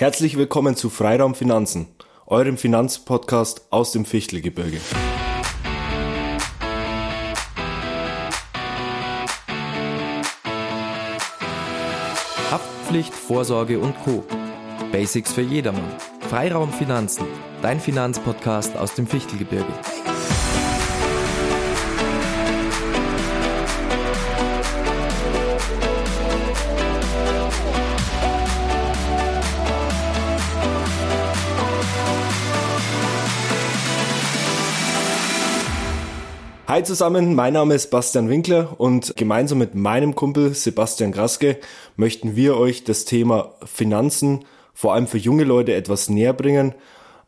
Herzlich willkommen zu Freiraum Finanzen, eurem Finanzpodcast aus dem Fichtelgebirge. Haftpflicht, Vorsorge und Co. Basics für jedermann. Freiraum Finanzen, dein Finanzpodcast aus dem Fichtelgebirge. Hi zusammen, mein Name ist Bastian Winkler und gemeinsam mit meinem Kumpel Sebastian Graske möchten wir euch das Thema Finanzen, vor allem für junge Leute, etwas näher bringen.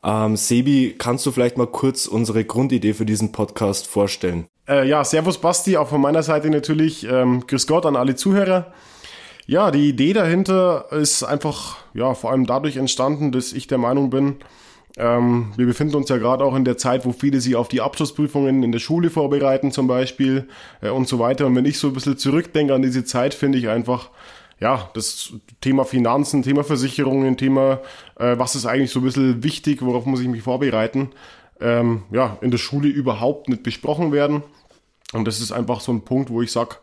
Ähm, Sebi, kannst du vielleicht mal kurz unsere Grundidee für diesen Podcast vorstellen? Äh, ja, Servus Basti, auch von meiner Seite natürlich. Ähm, grüß Gott an alle Zuhörer. Ja, die Idee dahinter ist einfach, ja, vor allem dadurch entstanden, dass ich der Meinung bin, ähm, wir befinden uns ja gerade auch in der Zeit, wo viele sich auf die Abschlussprüfungen in der Schule vorbereiten zum Beispiel äh, und so weiter. Und wenn ich so ein bisschen zurückdenke an diese Zeit, finde ich einfach, ja, das Thema Finanzen, Thema Versicherungen, Thema, äh, was ist eigentlich so ein bisschen wichtig, worauf muss ich mich vorbereiten, ähm, ja, in der Schule überhaupt nicht besprochen werden. Und das ist einfach so ein Punkt, wo ich sage,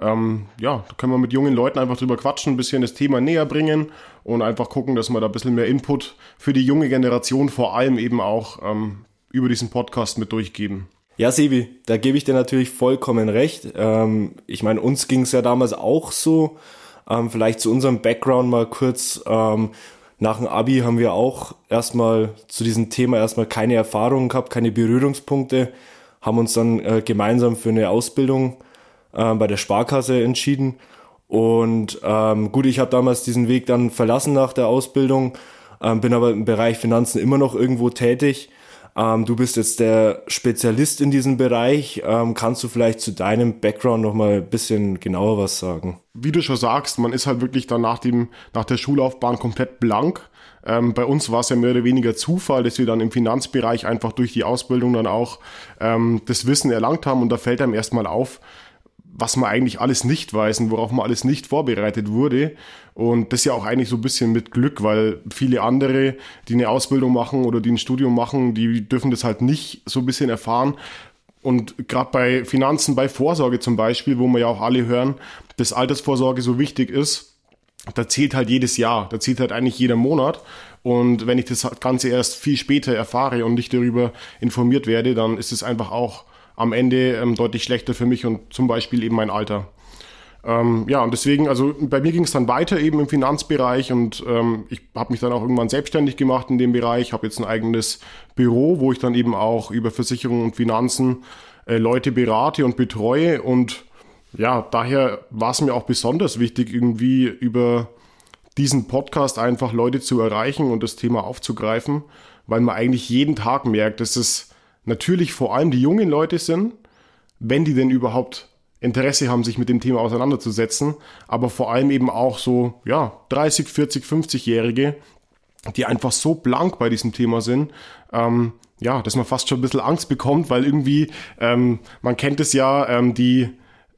ähm, ja, da können wir mit jungen Leuten einfach drüber quatschen, ein bisschen das Thema näher bringen und einfach gucken, dass wir da ein bisschen mehr Input für die junge Generation vor allem eben auch ähm, über diesen Podcast mit durchgeben. Ja, Sebi, da gebe ich dir natürlich vollkommen recht. Ähm, ich meine, uns ging es ja damals auch so. Ähm, vielleicht zu unserem Background mal kurz. Ähm, nach dem Abi haben wir auch erstmal zu diesem Thema erstmal keine Erfahrungen gehabt, keine Berührungspunkte, haben uns dann äh, gemeinsam für eine Ausbildung äh, bei der Sparkasse entschieden. Und ähm, gut, ich habe damals diesen Weg dann verlassen nach der Ausbildung, ähm, bin aber im Bereich Finanzen immer noch irgendwo tätig. Ähm, du bist jetzt der Spezialist in diesem Bereich. Ähm, kannst du vielleicht zu deinem Background noch mal ein bisschen genauer was sagen? Wie du schon sagst, man ist halt wirklich dann nach, dem, nach der Schullaufbahn komplett blank. Ähm, bei uns war es ja mehr oder weniger Zufall, dass wir dann im Finanzbereich einfach durch die Ausbildung dann auch ähm, das Wissen erlangt haben und da fällt einem erstmal auf, was man eigentlich alles nicht weiß und worauf man alles nicht vorbereitet wurde. Und das ja auch eigentlich so ein bisschen mit Glück, weil viele andere, die eine Ausbildung machen oder die ein Studium machen, die dürfen das halt nicht so ein bisschen erfahren. Und gerade bei Finanzen, bei Vorsorge zum Beispiel, wo wir ja auch alle hören, dass Altersvorsorge so wichtig ist, da zählt halt jedes Jahr, da zählt halt eigentlich jeder Monat. Und wenn ich das Ganze erst viel später erfahre und nicht darüber informiert werde, dann ist es einfach auch am Ende ähm, deutlich schlechter für mich und zum Beispiel eben mein Alter. Ähm, ja, und deswegen, also bei mir ging es dann weiter eben im Finanzbereich und ähm, ich habe mich dann auch irgendwann selbstständig gemacht in dem Bereich, habe jetzt ein eigenes Büro, wo ich dann eben auch über Versicherungen und Finanzen äh, Leute berate und betreue und ja, daher war es mir auch besonders wichtig, irgendwie über diesen Podcast einfach Leute zu erreichen und das Thema aufzugreifen, weil man eigentlich jeden Tag merkt, dass es natürlich vor allem die jungen Leute sind, wenn die denn überhaupt Interesse haben, sich mit dem Thema auseinanderzusetzen, aber vor allem eben auch so, ja, 30, 40, 50-Jährige, die einfach so blank bei diesem Thema sind, ähm, ja, dass man fast schon ein bisschen Angst bekommt, weil irgendwie, ähm, man kennt es ja, ähm, die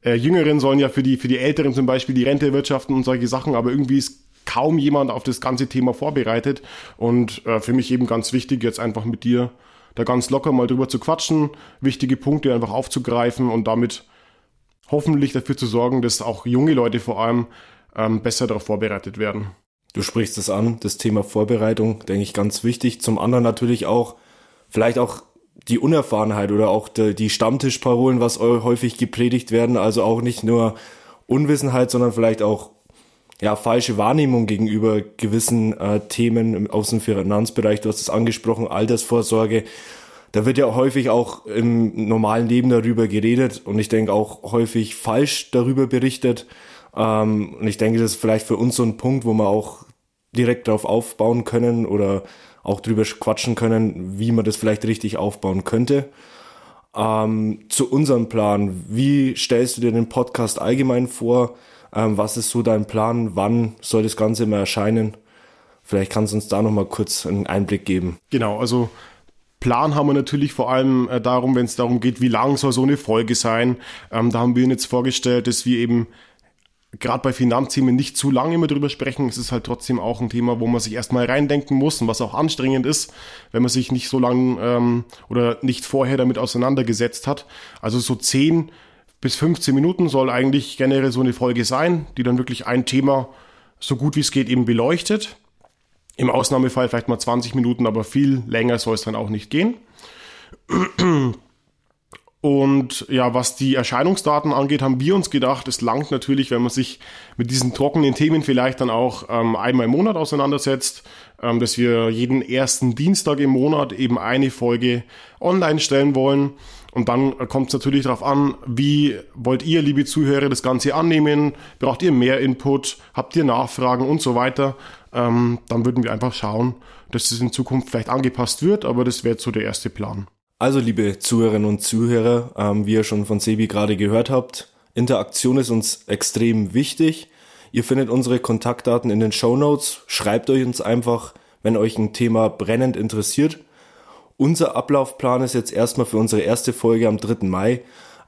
äh, Jüngeren sollen ja für die, für die Älteren zum Beispiel die Rente wirtschaften und solche Sachen, aber irgendwie ist kaum jemand auf das ganze Thema vorbereitet. Und äh, für mich eben ganz wichtig, jetzt einfach mit dir da ganz locker mal drüber zu quatschen, wichtige Punkte einfach aufzugreifen und damit hoffentlich dafür zu sorgen, dass auch junge Leute vor allem ähm, besser darauf vorbereitet werden. Du sprichst es an, das Thema Vorbereitung, denke ich, ganz wichtig. Zum anderen natürlich auch, vielleicht auch die Unerfahrenheit oder auch die, die Stammtischparolen, was häufig gepredigt werden. Also auch nicht nur Unwissenheit, sondern vielleicht auch ja, falsche Wahrnehmung gegenüber gewissen äh, Themen aus dem Finanzbereich. Du hast es angesprochen, Altersvorsorge. Da wird ja häufig auch im normalen Leben darüber geredet und ich denke auch häufig falsch darüber berichtet. Ähm, und ich denke, das ist vielleicht für uns so ein Punkt, wo wir auch direkt darauf aufbauen können oder auch drüber quatschen können, wie man das vielleicht richtig aufbauen könnte. Ähm, zu unserem Plan. Wie stellst du dir den Podcast allgemein vor? Ähm, was ist so dein Plan? Wann soll das Ganze mal erscheinen? Vielleicht kannst du uns da nochmal kurz einen Einblick geben. Genau, also Plan haben wir natürlich vor allem äh, darum, wenn es darum geht, wie lang soll so eine Folge sein. Ähm, da haben wir uns jetzt vorgestellt, dass wir eben gerade bei Finanzthemen nicht zu lange immer drüber sprechen. Es ist halt trotzdem auch ein Thema, wo man sich erstmal reindenken muss und was auch anstrengend ist, wenn man sich nicht so lange ähm, oder nicht vorher damit auseinandergesetzt hat. Also so 10 bis 15 Minuten soll eigentlich generell so eine Folge sein, die dann wirklich ein Thema so gut wie es geht eben beleuchtet. Im Ausnahmefall vielleicht mal 20 Minuten, aber viel länger soll es dann auch nicht gehen. Und ja, was die Erscheinungsdaten angeht, haben wir uns gedacht, es langt natürlich, wenn man sich mit diesen trockenen Themen vielleicht dann auch ähm, einmal im Monat auseinandersetzt, ähm, dass wir jeden ersten Dienstag im Monat eben eine Folge online stellen wollen. Und dann kommt es natürlich darauf an, wie wollt ihr, liebe Zuhörer, das Ganze annehmen? Braucht ihr mehr Input? Habt ihr Nachfragen und so weiter? Ähm, dann würden wir einfach schauen, dass es in Zukunft vielleicht angepasst wird, aber das wäre so der erste Plan. Also liebe Zuhörerinnen und Zuhörer, ähm, wie ihr schon von Sebi gerade gehört habt, Interaktion ist uns extrem wichtig. Ihr findet unsere Kontaktdaten in den Show Notes. Schreibt euch uns einfach, wenn euch ein Thema brennend interessiert. Unser Ablaufplan ist jetzt erstmal für unsere erste Folge am 3. Mai,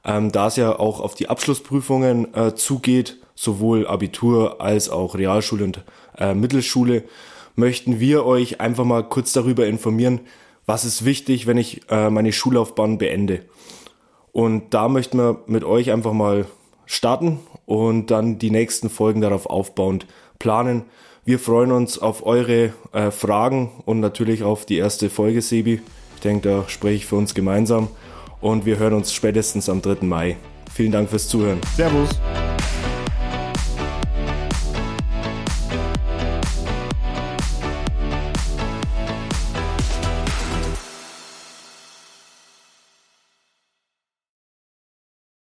ähm, da es ja auch auf die Abschlussprüfungen äh, zugeht, sowohl Abitur als auch Realschule und äh, Mittelschule, möchten wir euch einfach mal kurz darüber informieren, was ist wichtig, wenn ich äh, meine Schullaufbahn beende. Und da möchten wir mit euch einfach mal starten und dann die nächsten Folgen darauf aufbauend planen. Wir freuen uns auf eure äh, Fragen und natürlich auf die erste Folge, Sebi. Ich denke, da spreche ich für uns gemeinsam. Und wir hören uns spätestens am 3. Mai. Vielen Dank fürs Zuhören. Servus.